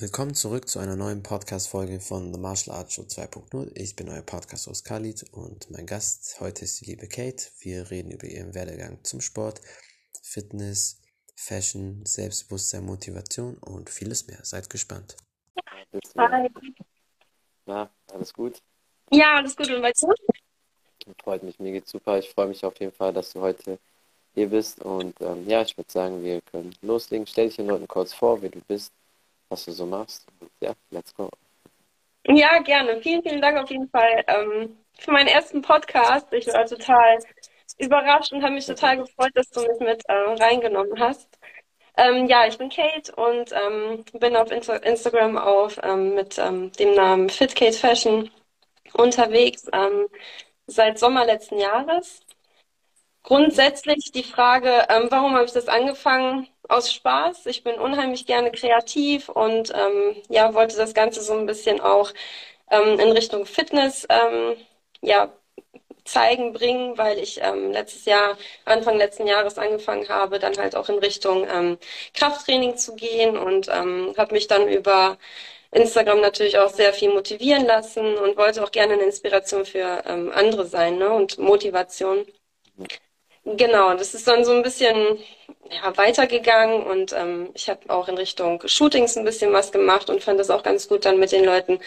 Willkommen zurück zu einer neuen Podcast-Folge von The Martial Arts Show 2.0. Ich bin euer Podcast-Host Khalid und mein Gast heute ist die liebe Kate. Wir reden über ihren Werdegang zum Sport, Fitness, Fashion, Selbstbewusstsein, Motivation und vieles mehr. Seid gespannt. Hi. Na, alles gut? Ja, alles gut. Und bei dir? Freut mich, mir geht's super. Ich freue mich auf jeden Fall, dass du heute hier bist. Und ähm, ja, ich würde sagen, wir können loslegen. Stell dich den Leuten kurz vor, wer du bist was du so machst. Ja, let's go. Ja, gerne. Vielen, vielen Dank auf jeden Fall ähm, für meinen ersten Podcast. Ich war total überrascht und habe mich total gefreut, dass du mich mit äh, reingenommen hast. Ähm, ja, ich bin Kate und ähm, bin auf Insta Instagram auf ähm, mit ähm, dem Namen Fit Kate Fashion unterwegs ähm, seit Sommer letzten Jahres. Grundsätzlich die Frage, ähm, warum habe ich das angefangen? Aus Spaß. Ich bin unheimlich gerne kreativ und ähm, ja, wollte das Ganze so ein bisschen auch ähm, in Richtung Fitness ähm, ja, zeigen, bringen, weil ich ähm, letztes Jahr, Anfang letzten Jahres angefangen habe, dann halt auch in Richtung ähm, Krafttraining zu gehen und habe mich dann über Instagram natürlich auch sehr viel motivieren lassen und wollte auch gerne eine Inspiration für andere sein ne? und Motivation. Genau, das ist dann so ein bisschen ja, weitergegangen und ähm, ich habe auch in Richtung Shootings ein bisschen was gemacht und fand es auch ganz gut, dann mit den Leuten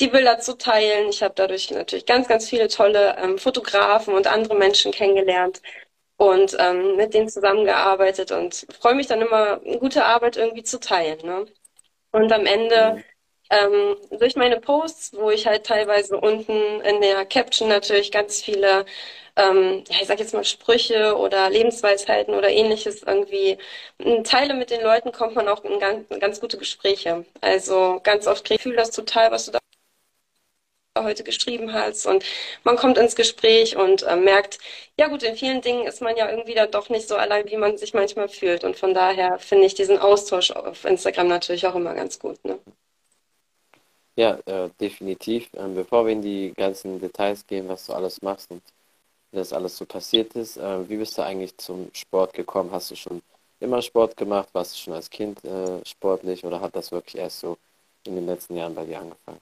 die Bilder zu teilen. Ich habe dadurch natürlich ganz, ganz viele tolle ähm, Fotografen und andere Menschen kennengelernt und ähm, mit denen zusammengearbeitet und freue mich dann immer, gute Arbeit irgendwie zu teilen. Ne? Und am Ende mhm. Ähm, durch meine Posts, wo ich halt teilweise unten in der Caption natürlich ganz viele ähm, ja, ich sag jetzt mal Sprüche oder Lebensweisheiten oder ähnliches irgendwie teile mit den Leuten, kommt man auch in ganz, ganz gute Gespräche. Also ganz oft kriege ich das total, was du da heute geschrieben hast und man kommt ins Gespräch und äh, merkt, ja gut, in vielen Dingen ist man ja irgendwie dann doch nicht so allein, wie man sich manchmal fühlt und von daher finde ich diesen Austausch auf Instagram natürlich auch immer ganz gut. Ne? Ja, äh, definitiv. Ähm, bevor wir in die ganzen Details gehen, was du alles machst und wie das alles so passiert ist. Äh, wie bist du eigentlich zum Sport gekommen? Hast du schon immer Sport gemacht? Warst du schon als Kind äh, sportlich oder hat das wirklich erst so in den letzten Jahren bei dir angefangen?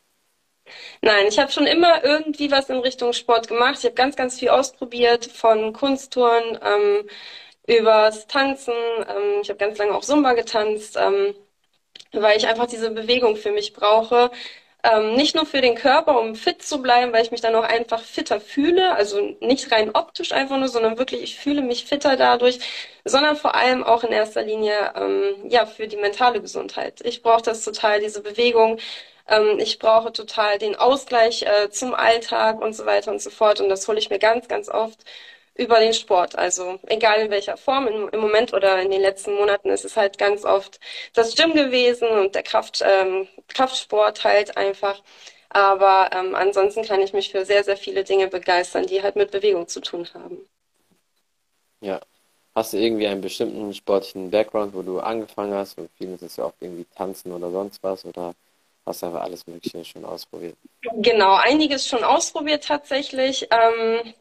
Nein, ich habe schon immer irgendwie was in Richtung Sport gemacht. Ich habe ganz, ganz viel ausprobiert, von Kunsttouren ähm, übers Tanzen. Ähm, ich habe ganz lange auch Zumba getanzt, ähm, weil ich einfach diese Bewegung für mich brauche. Ähm, nicht nur für den Körper, um fit zu bleiben, weil ich mich dann auch einfach fitter fühle. Also nicht rein optisch einfach nur, sondern wirklich, ich fühle mich fitter dadurch, sondern vor allem auch in erster Linie ähm, ja für die mentale Gesundheit. Ich brauche das total, diese Bewegung. Ähm, ich brauche total den Ausgleich äh, zum Alltag und so weiter und so fort. Und das hole ich mir ganz, ganz oft über den Sport. Also egal in welcher Form, im, im, Moment oder in den letzten Monaten ist es halt ganz oft das Gym gewesen und der Kraft, ähm, Kraftsport halt einfach. Aber ähm, ansonsten kann ich mich für sehr, sehr viele Dinge begeistern, die halt mit Bewegung zu tun haben. Ja. Hast du irgendwie einen bestimmten sportlichen Background, wo du angefangen hast? Und vielen ist es ja auch irgendwie Tanzen oder sonst was oder hast du einfach alles Mögliche schon ausprobiert? Genau, einiges schon ausprobiert tatsächlich. Ähm,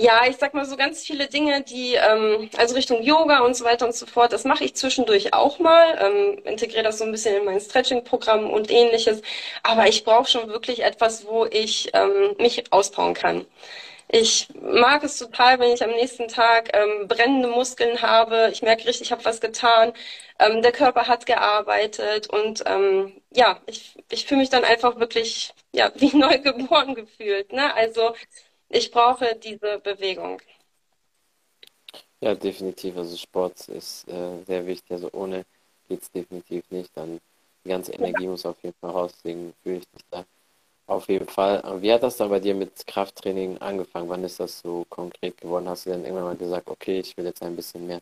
ja, ich sag mal so ganz viele Dinge, die, ähm, also Richtung Yoga und so weiter und so fort, das mache ich zwischendurch auch mal, ähm, integriere das so ein bisschen in mein Stretching-Programm und ähnliches. Aber ich brauche schon wirklich etwas, wo ich ähm, mich ausbauen kann. Ich mag es total, wenn ich am nächsten Tag ähm, brennende Muskeln habe. Ich merke richtig, ich habe was getan. Ähm, der Körper hat gearbeitet und ähm, ja, ich, ich fühle mich dann einfach wirklich ja wie neu geboren gefühlt. Ne? Also ich brauche diese Bewegung. Ja, definitiv. Also Sport ist äh, sehr wichtig. Also ohne geht es definitiv nicht. Dann die ganze Energie ja. muss auf jeden Fall raus. Deswegen fühle ich mich da auf jeden Fall. Wie hat das dann bei dir mit Krafttraining angefangen? Wann ist das so konkret geworden? Hast du dann irgendwann mal gesagt, okay, ich will jetzt ein bisschen mehr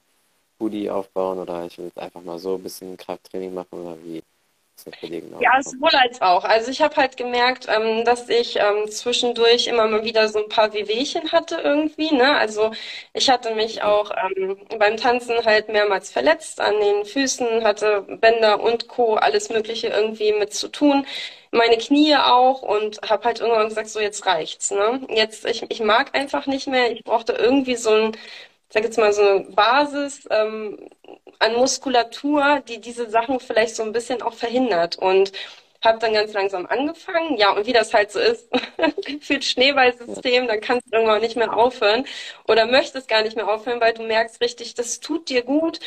Booty aufbauen oder ich will jetzt einfach mal so ein bisschen Krafttraining machen oder wie ja, sowohl als auch. Also ich habe halt gemerkt, ähm, dass ich ähm, zwischendurch immer mal wieder so ein paar Wehwehchen hatte irgendwie. Ne? Also ich hatte mich auch ähm, beim Tanzen halt mehrmals verletzt an den Füßen, hatte Bänder und Co. alles Mögliche irgendwie mit zu tun. Meine Knie auch und habe halt irgendwann gesagt, so jetzt reicht's. Ne? Jetzt, ich, ich mag einfach nicht mehr. Ich brauchte irgendwie so ein ich sag jetzt mal, so eine Basis ähm, an Muskulatur, die diese Sachen vielleicht so ein bisschen auch verhindert. Und habe dann ganz langsam angefangen. Ja, und wie das halt so ist, gefühlt Schneeballsystem, dann kannst du irgendwann nicht mehr aufhören oder möchtest gar nicht mehr aufhören, weil du merkst richtig, das tut dir gut.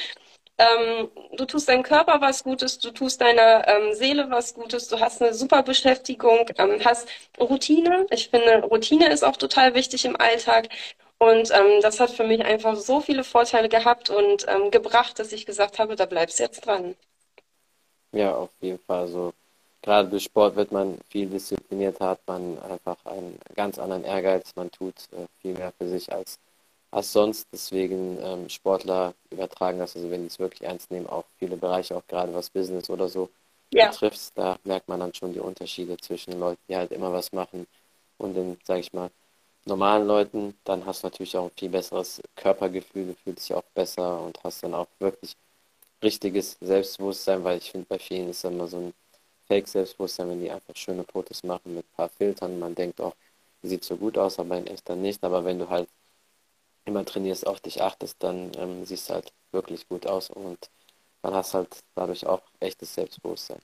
Ähm, du tust deinem Körper was Gutes, du tust deiner ähm, Seele was Gutes, du hast eine super Beschäftigung, ähm, hast Routine. Ich finde, Routine ist auch total wichtig im Alltag. Und ähm, das hat für mich einfach so viele Vorteile gehabt und ähm, gebracht, dass ich gesagt habe, da bleibst du jetzt dran. Ja, auf jeden Fall. So gerade durch Sport wird man viel disziplinierter, hat man einfach einen ganz anderen Ehrgeiz, man tut äh, viel mehr für sich als, als sonst. Deswegen ähm, Sportler übertragen das, also wenn die es wirklich ernst nehmen, auch viele Bereiche, auch gerade was Business oder so ja. betrifft, da merkt man dann schon die Unterschiede zwischen den Leuten, die halt immer was machen und den, sage ich mal, normalen Leuten. Dann hast du natürlich auch ein viel besseres Körpergefühl, du fühlst dich auch besser und hast dann auch wirklich richtiges Selbstbewusstsein, weil ich finde, bei vielen ist immer so ein Fake-Selbstbewusstsein, wenn die einfach schöne Fotos machen mit ein paar Filtern. Man denkt auch, sieht so gut aus, aber in echt dann nicht. Aber wenn du halt immer trainierst, auf dich achtest, dann ähm, siehst du halt wirklich gut aus und dann hast halt dadurch auch echtes Selbstbewusstsein.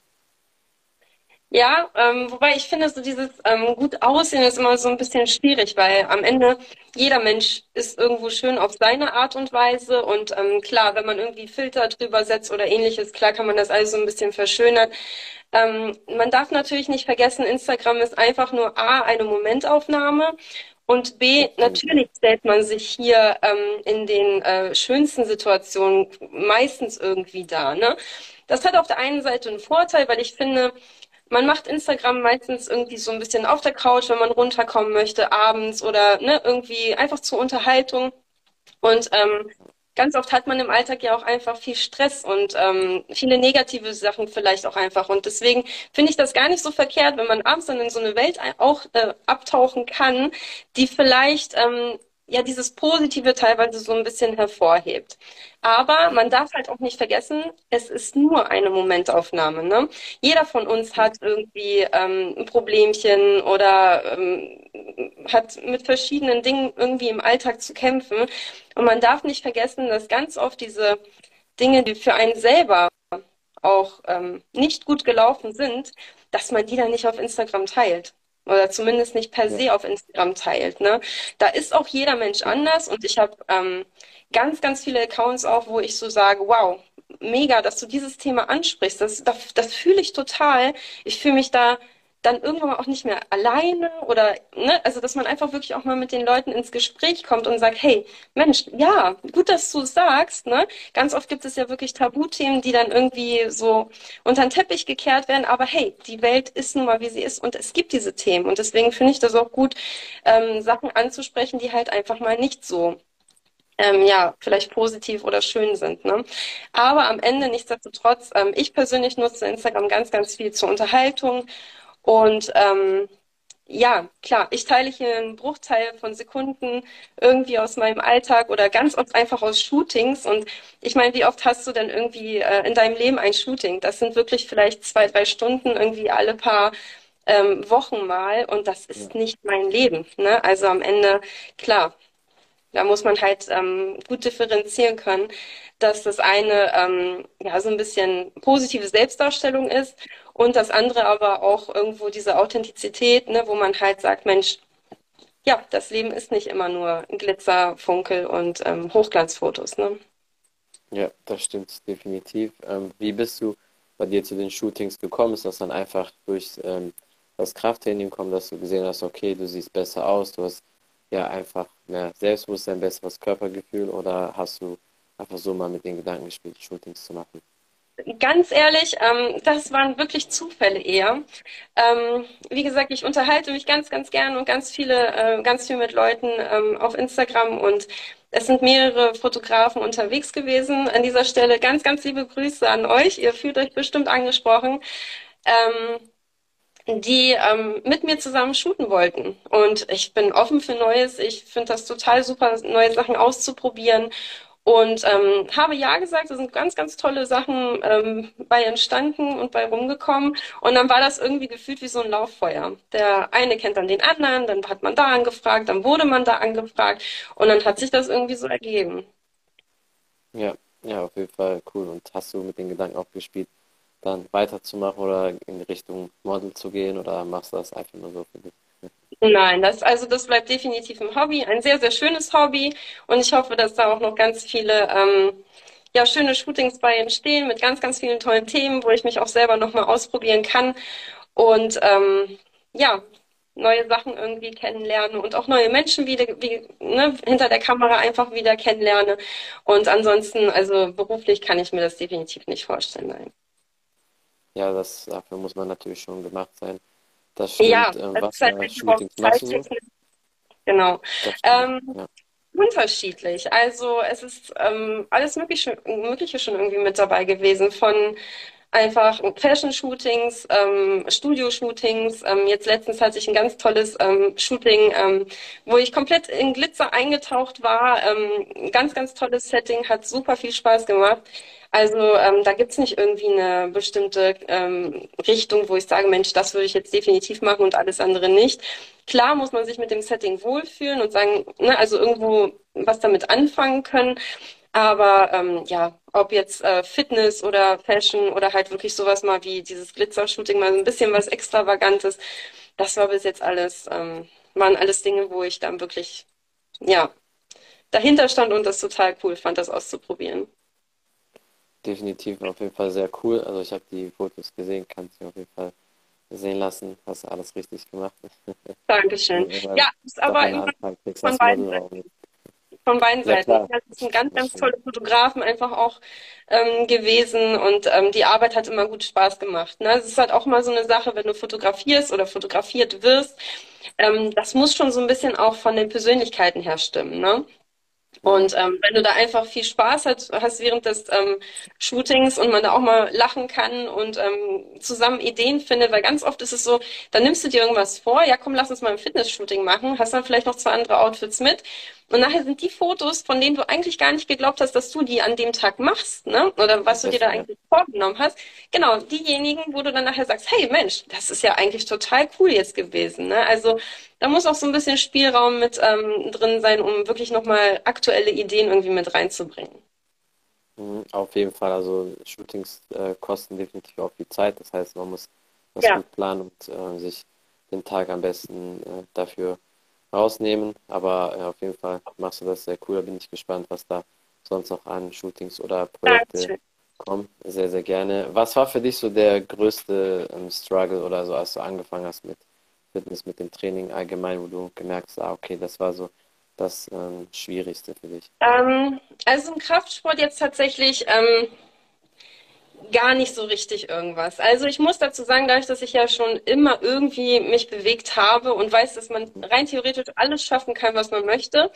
Ja, ähm, wobei ich finde, so dieses ähm, gut aussehen ist immer so ein bisschen schwierig, weil am Ende jeder Mensch ist irgendwo schön auf seine Art und Weise und ähm, klar, wenn man irgendwie Filter drüber setzt oder ähnliches, klar kann man das alles so ein bisschen verschönern. Ähm, man darf natürlich nicht vergessen, Instagram ist einfach nur A, eine Momentaufnahme und B, natürlich stellt man sich hier ähm, in den äh, schönsten Situationen meistens irgendwie dar. Ne? Das hat auf der einen Seite einen Vorteil, weil ich finde, man macht Instagram meistens irgendwie so ein bisschen auf der Couch, wenn man runterkommen möchte, abends oder ne, irgendwie einfach zur Unterhaltung. Und ähm, ganz oft hat man im Alltag ja auch einfach viel Stress und ähm, viele negative Sachen vielleicht auch einfach. Und deswegen finde ich das gar nicht so verkehrt, wenn man abends dann in so eine Welt auch äh, abtauchen kann, die vielleicht ähm, ja dieses Positive teilweise so ein bisschen hervorhebt. Aber man darf halt auch nicht vergessen, es ist nur eine Momentaufnahme. Ne? Jeder von uns hat irgendwie ähm, ein Problemchen oder ähm, hat mit verschiedenen Dingen irgendwie im Alltag zu kämpfen. Und man darf nicht vergessen, dass ganz oft diese Dinge, die für einen selber auch ähm, nicht gut gelaufen sind, dass man die dann nicht auf Instagram teilt oder zumindest nicht per se auf Instagram teilt. Ne? Da ist auch jeder Mensch anders und ich habe ähm, ganz, ganz viele Accounts auch, wo ich so sage, wow, mega, dass du dieses Thema ansprichst. Das, das, das fühle ich total. Ich fühle mich da dann irgendwann auch nicht mehr alleine oder, ne, also dass man einfach wirklich auch mal mit den Leuten ins Gespräch kommt und sagt, hey, Mensch, ja, gut, dass du es sagst, ne? Ganz oft gibt es ja wirklich Tabuthemen, die dann irgendwie so unter den Teppich gekehrt werden, aber hey, die Welt ist nun mal, wie sie ist und es gibt diese Themen und deswegen finde ich das auch gut, ähm, Sachen anzusprechen, die halt einfach mal nicht so ähm, ja, vielleicht positiv oder schön sind. Ne? Aber am Ende nichtsdestotrotz, ähm, ich persönlich nutze Instagram ganz, ganz viel zur Unterhaltung und ähm, ja, klar, ich teile hier einen Bruchteil von Sekunden irgendwie aus meinem Alltag oder ganz oft einfach aus Shootings. Und ich meine, wie oft hast du denn irgendwie äh, in deinem Leben ein Shooting? Das sind wirklich vielleicht zwei, drei Stunden irgendwie alle paar ähm, Wochen mal. Und das ist nicht mein Leben. Ne? Also am Ende, klar, da muss man halt ähm, gut differenzieren können, dass das eine ähm, ja so ein bisschen positive Selbstdarstellung ist und das andere aber auch irgendwo diese Authentizität, ne, wo man halt sagt, Mensch, ja, das Leben ist nicht immer nur Glitzer, Funkel und ähm, Hochglanzfotos. Ne? Ja, das stimmt definitiv. Ähm, wie bist du bei dir zu den Shootings gekommen? Ist das dann einfach durch ähm, das Krafttraining gekommen, dass du gesehen hast, okay, du siehst besser aus, du hast ja einfach mehr Selbstbewusstsein, besseres Körpergefühl oder hast du einfach so mal mit den Gedanken gespielt, Shootings zu machen? Ganz ehrlich, ähm, das waren wirklich Zufälle eher. Ähm, wie gesagt, ich unterhalte mich ganz, ganz gern und ganz viele, äh, ganz viel mit Leuten ähm, auf Instagram und es sind mehrere Fotografen unterwegs gewesen. An dieser Stelle ganz, ganz liebe Grüße an euch. Ihr fühlt euch bestimmt angesprochen. Ähm, die ähm, mit mir zusammen shooten wollten. Und ich bin offen für Neues. Ich finde das total super, neue Sachen auszuprobieren. Und ähm, habe ja gesagt, da sind ganz, ganz tolle Sachen ähm, bei entstanden und bei rumgekommen. Und dann war das irgendwie gefühlt wie so ein Lauffeuer. Der eine kennt dann den anderen, dann hat man da angefragt, dann wurde man da angefragt und dann hat sich das irgendwie so ergeben. Ja, ja, auf jeden Fall cool. Und hast du mit den Gedanken auch gespielt, dann weiterzumachen oder in Richtung Model zu gehen oder machst du das einfach nur so für dich? Nein, das, also das bleibt definitiv ein Hobby, ein sehr, sehr schönes Hobby. Und ich hoffe, dass da auch noch ganz viele ähm, ja, schöne Shootings bei entstehen mit ganz, ganz vielen tollen Themen, wo ich mich auch selber nochmal ausprobieren kann und ähm, ja, neue Sachen irgendwie kennenlerne und auch neue Menschen wieder wie, ne, hinter der Kamera einfach wieder kennenlerne. Und ansonsten, also beruflich kann ich mir das definitiv nicht vorstellen. Nein. Ja, das, dafür muss man natürlich schon gemacht sein. Das stimmt. Ja, ähm, das was ist halt Shootings machst du so? zeittechnisch. Genau. Stimmt, Ähm, ja. unterschiedlich. Also es ist ähm, alles Mögliche, Mögliche schon irgendwie mit dabei gewesen. Von einfach Fashion-Shootings, ähm, Studio-Shootings. Ähm, jetzt letztens hatte ich ein ganz tolles ähm, Shooting, ähm, wo ich komplett in Glitzer eingetaucht war. Ähm, ganz, ganz tolles Setting, hat super viel Spaß gemacht. Also ähm, da gibt's nicht irgendwie eine bestimmte ähm, Richtung, wo ich sage, Mensch, das würde ich jetzt definitiv machen und alles andere nicht. Klar muss man sich mit dem Setting wohlfühlen und sagen, ne, also irgendwo was damit anfangen können. Aber ähm, ja, ob jetzt äh, Fitness oder Fashion oder halt wirklich sowas mal wie dieses Glitzer-Shooting, mal ein bisschen was Extravagantes, das war bis jetzt alles, ähm, waren alles Dinge, wo ich dann wirklich, ja, dahinter stand und das total cool fand, das auszuprobieren. Definitiv auf jeden Fall sehr cool. Also ich habe die Fotos gesehen, kannst du auf jeden Fall sehen lassen. Hast alles richtig gemacht. Dankeschön. Ja, ist aber immer von beiden Seiten. Von beiden Ja, Seiten. klar. Das sind ganz, ganz tolle Fotografen einfach auch ähm, gewesen und ähm, die Arbeit hat immer gut Spaß gemacht. Ne? Es ist halt auch mal so eine Sache, wenn du fotografierst oder fotografiert wirst, ähm, das muss schon so ein bisschen auch von den Persönlichkeiten her stimmen. Ne? Und ähm, wenn du da einfach viel Spaß hat, hast während des ähm, Shootings und man da auch mal lachen kann und ähm, zusammen Ideen findet, weil ganz oft ist es so, dann nimmst du dir irgendwas vor, ja komm, lass uns mal ein Fitness-Shooting machen, hast dann vielleicht noch zwei andere Outfits mit und nachher sind die Fotos, von denen du eigentlich gar nicht geglaubt hast, dass du die an dem Tag machst, ne? Oder was du dir da eigentlich vorgenommen hast, genau, diejenigen, wo du dann nachher sagst, hey Mensch, das ist ja eigentlich total cool jetzt gewesen, ne? Also da muss auch so ein bisschen Spielraum mit ähm, drin sein, um wirklich nochmal aktuelle Ideen irgendwie mit reinzubringen. Mhm, Auf jeden Fall, also Shootings äh, kosten definitiv auch viel Zeit. Das heißt, man muss das Ja. gut planen und äh, sich den Tag am besten äh, dafür rausnehmen. Aber äh, auf jeden Fall machst du das sehr cool. Da bin ich gespannt, was da sonst noch an Shootings oder Projekte Dankeschön. kommen. Sehr, sehr gerne. Was war für dich so der größte ähm, Struggle oder so, als du angefangen hast mit Fitness, mit dem Training allgemein, wo du gemerkt hast, ah, okay, das war so das ähm, Schwierigste für dich? Ähm, also im Kraftsport jetzt tatsächlich ähm, gar nicht so richtig irgendwas. Also ich muss dazu sagen, dadurch, dass ich ja schon immer irgendwie mich bewegt habe und weiß, dass man rein theoretisch alles schaffen kann, was man möchte,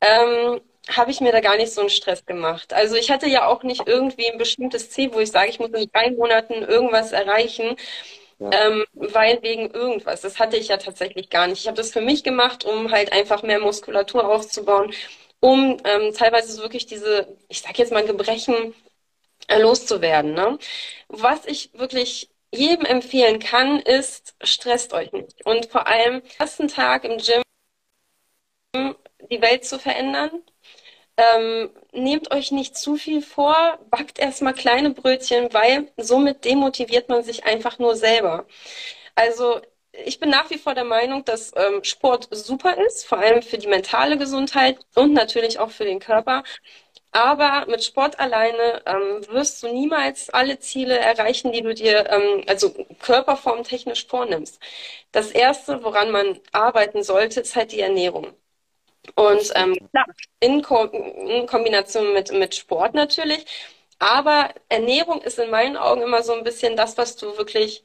ähm, habe ich mir da gar nicht so einen Stress gemacht. Also ich hatte ja auch nicht irgendwie ein bestimmtes Ziel, wo ich sage, ich muss in drei Monaten irgendwas erreichen, Ähm, weil wegen irgendwas. Das hatte ich ja tatsächlich gar nicht. Ich habe das für mich gemacht, um halt einfach mehr Muskulatur aufzubauen, um ähm, teilweise so wirklich diese, ich sag jetzt mal Gebrechen äh, loszuwerden. Ne? Was ich wirklich jedem empfehlen kann, ist, stresst euch nicht. Und vor allem, ersten Tag im Gym die Welt zu verändern. Ähm, nehmt euch nicht zu viel vor, backt erstmal kleine Brötchen, weil somit demotiviert man sich einfach nur selber. Also ich bin nach wie vor der Meinung, dass ähm, Sport super ist, vor allem für die mentale Gesundheit und natürlich auch für den Körper. Aber mit Sport alleine ähm, wirst du niemals alle Ziele erreichen, die du dir, ähm, also körperformtechnisch vornimmst. Das Erste, woran man arbeiten sollte, ist halt die Ernährung. Und ähm, klar, in, Ko in Kombination mit, mit Sport natürlich. Aber Ernährung ist in meinen Augen immer so ein bisschen das, was du wirklich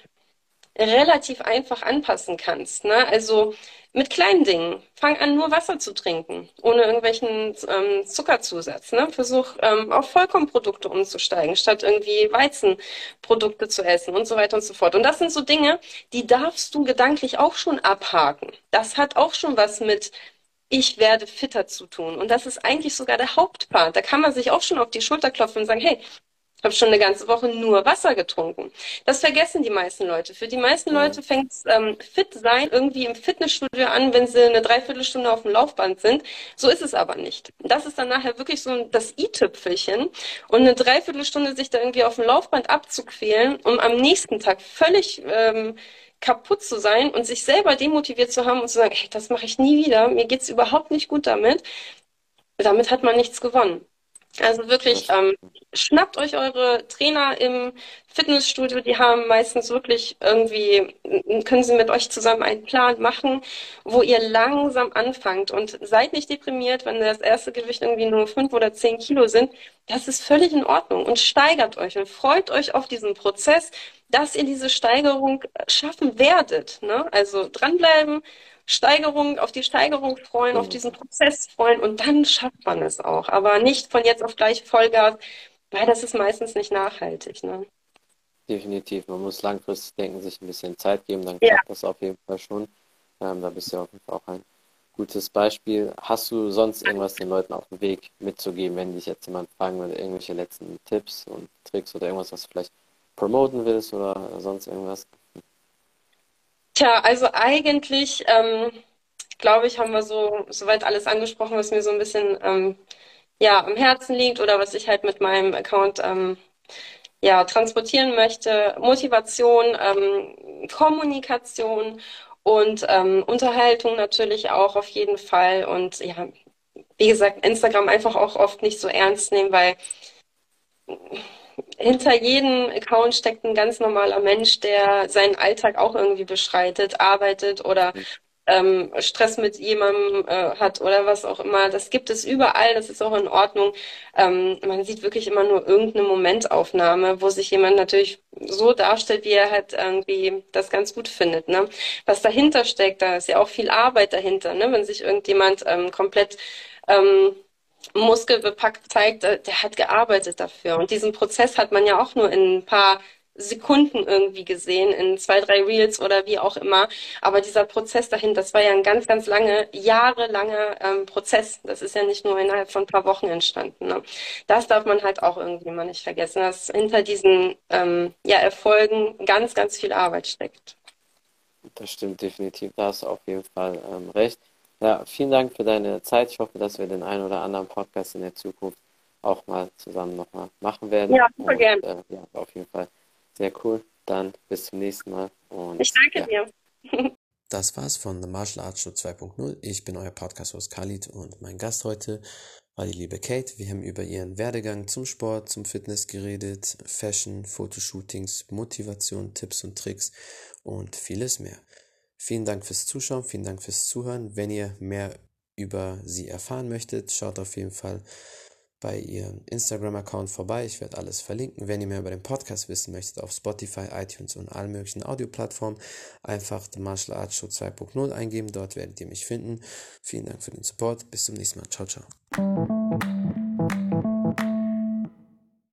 relativ einfach anpassen kannst. Ne? Also mit kleinen Dingen. Fang an, nur Wasser zu trinken, ohne irgendwelchen ähm, Zuckerzusatz. Ne? Versuch ähm, auf Vollkornprodukte umzusteigen, statt irgendwie Weizenprodukte zu essen und so weiter und so fort. Und das sind so Dinge, die darfst du gedanklich auch schon abhaken. Das hat auch schon was mit ich werde fitter zu tun. Und das ist eigentlich sogar der Hauptpart. Da kann man sich auch schon auf die Schulter klopfen und sagen, hey, ich habe schon eine ganze Woche nur Wasser getrunken. Das vergessen die meisten Leute. Für die meisten Leute fängt ähm, fit sein irgendwie im Fitnessstudio an, wenn sie eine Dreiviertelstunde auf dem Laufband sind. So ist es aber nicht. Das ist dann nachher wirklich so das i-Tüpfelchen. Und eine Dreiviertelstunde sich da irgendwie auf dem Laufband abzuquälen, um am nächsten Tag völlig ähm, kaputt zu sein und sich selber demotiviert zu haben und zu sagen, hey, das mache ich nie wieder, mir geht's überhaupt nicht gut damit. Damit hat man nichts gewonnen. Also wirklich, ähm, schnappt euch eure Trainer im Fitnessstudio, die haben meistens wirklich irgendwie, können sie mit euch zusammen einen Plan machen, wo ihr langsam anfangt und seid nicht deprimiert, wenn das erste Gewicht irgendwie nur fünf oder zehn Kilo sind. Das ist völlig in Ordnung und steigert euch und freut euch auf diesen Prozess, dass ihr diese Steigerung schaffen werdet. Ne? Also dranbleiben, Steigerung, auf die Steigerung freuen, auf mhm. diesen Prozess freuen und dann schafft man es auch. Aber nicht von jetzt auf gleich Vollgas, weil das ist meistens nicht nachhaltig. Ne? Definitiv. Man muss langfristig denken, sich ein bisschen Zeit geben, dann klappt ja. das auf jeden Fall schon. Ähm, da bist du auf jeden Fall auch ein gutes Beispiel. Hast du sonst irgendwas den Leuten auf dem Weg mitzugeben, wenn dich jetzt jemand fragen würde, irgendwelche letzten Tipps und Tricks oder irgendwas, was du vielleicht promoten willst oder sonst irgendwas? Tja, also eigentlich, ähm, glaube ich, haben wir so soweit alles angesprochen, was mir so ein bisschen ähm, ja, am Herzen liegt oder was ich halt mit meinem Account ähm, ja, transportieren möchte. Motivation, ähm, Kommunikation und ähm, Unterhaltung natürlich auch auf jeden Fall. Und ja, wie gesagt, Instagram einfach auch oft nicht so ernst nehmen, weil hinter jedem Account steckt ein ganz normaler Mensch, der seinen Alltag auch irgendwie beschreitet, arbeitet oder ähm, Stress mit jemandem äh, hat oder was auch immer. Das gibt es überall, das ist auch in Ordnung. Ähm, man sieht wirklich immer nur irgendeine Momentaufnahme, wo sich jemand natürlich so darstellt, wie er halt irgendwie das ganz gut findet. Ne? Was dahinter steckt, da ist ja auch viel Arbeit dahinter. Ne? Wenn sich irgendjemand ähm, komplett ähm, muskelbepackt zeigt, äh, der hat gearbeitet dafür. Und diesen Prozess hat man ja auch nur in ein paar Sekunden irgendwie gesehen, in zwei, drei Reels oder wie auch immer. Aber dieser Prozess dahin, das war ja ein ganz, ganz lange, jahrelanger ähm, Prozess. Das ist ja nicht nur innerhalb von ein paar Wochen entstanden. Ne? Das darf man halt auch irgendwie mal nicht vergessen, dass hinter diesen ähm, ja, Erfolgen ganz, ganz viel Arbeit steckt. Das stimmt definitiv. Da hast du auf jeden Fall ähm, recht. Ja, vielen Dank für deine Zeit. Ich hoffe, dass wir den einen oder anderen Podcast in der Zukunft auch mal zusammen nochmal machen werden. Ja, super gerne. Äh, ja, auf jeden Fall sehr cool. Dann bis zum nächsten Mal. Und, ich danke ja. dir. Das war's von The Martial Arts Show 2.0. Ich bin euer Podcast-Host Khalid und mein Gast heute war die liebe Kate. Wir haben über ihren Werdegang zum Sport, zum Fitness geredet, Fashion, Fotoshootings, Motivation, Tipps und Tricks und vieles mehr. Vielen Dank fürs Zuschauen, vielen Dank fürs Zuhören. Wenn ihr mehr über sie erfahren möchtet, schaut auf jeden Fall bei ihrem Instagram-Account vorbei. Ich werde alles verlinken. Wenn ihr mehr über den Podcast wissen möchtet, auf Spotify, iTunes und allen möglichen Audioplattformen, einfach The Martial Arts Show 2.0 eingeben. Dort werdet ihr mich finden. Vielen Dank für den Support. Bis zum nächsten Mal. Ciao, ciao.